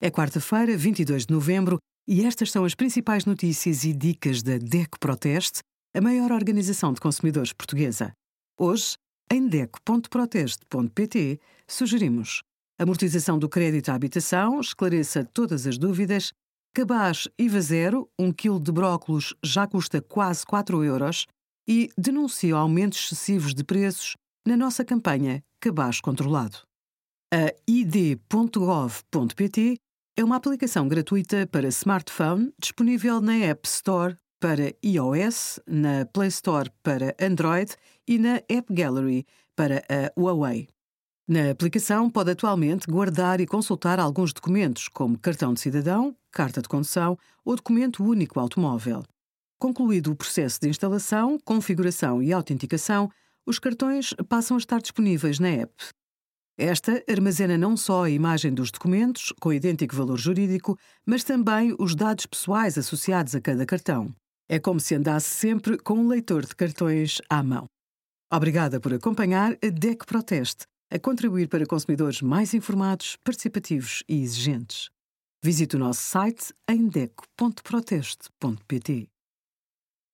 É quarta-feira, 22 de novembro, e estas são as principais notícias e dicas da DECO Proteste, a maior organização de consumidores portuguesa. Hoje, em DECO.proteste.pt, sugerimos amortização do crédito à habitação, esclareça todas as dúvidas, cabaz IVA zero, um quilo de brócolos já custa quase 4 euros e denuncia aumentos excessivos de preços na nossa campanha Cabaz Controlado. A id.gov.pt é uma aplicação gratuita para smartphone disponível na App Store para iOS, na Play Store para Android e na App Gallery para a Huawei. Na aplicação pode atualmente guardar e consultar alguns documentos, como cartão de cidadão, carta de condução ou documento único automóvel. Concluído o processo de instalação, configuração e autenticação, os cartões passam a estar disponíveis na app. Esta armazena não só a imagem dos documentos, com idêntico valor jurídico, mas também os dados pessoais associados a cada cartão. É como se andasse sempre com um leitor de cartões à mão. Obrigada por acompanhar a DEC Proteste, a contribuir para consumidores mais informados, participativos e exigentes. Visite o nosso site em deco.proteste.pt.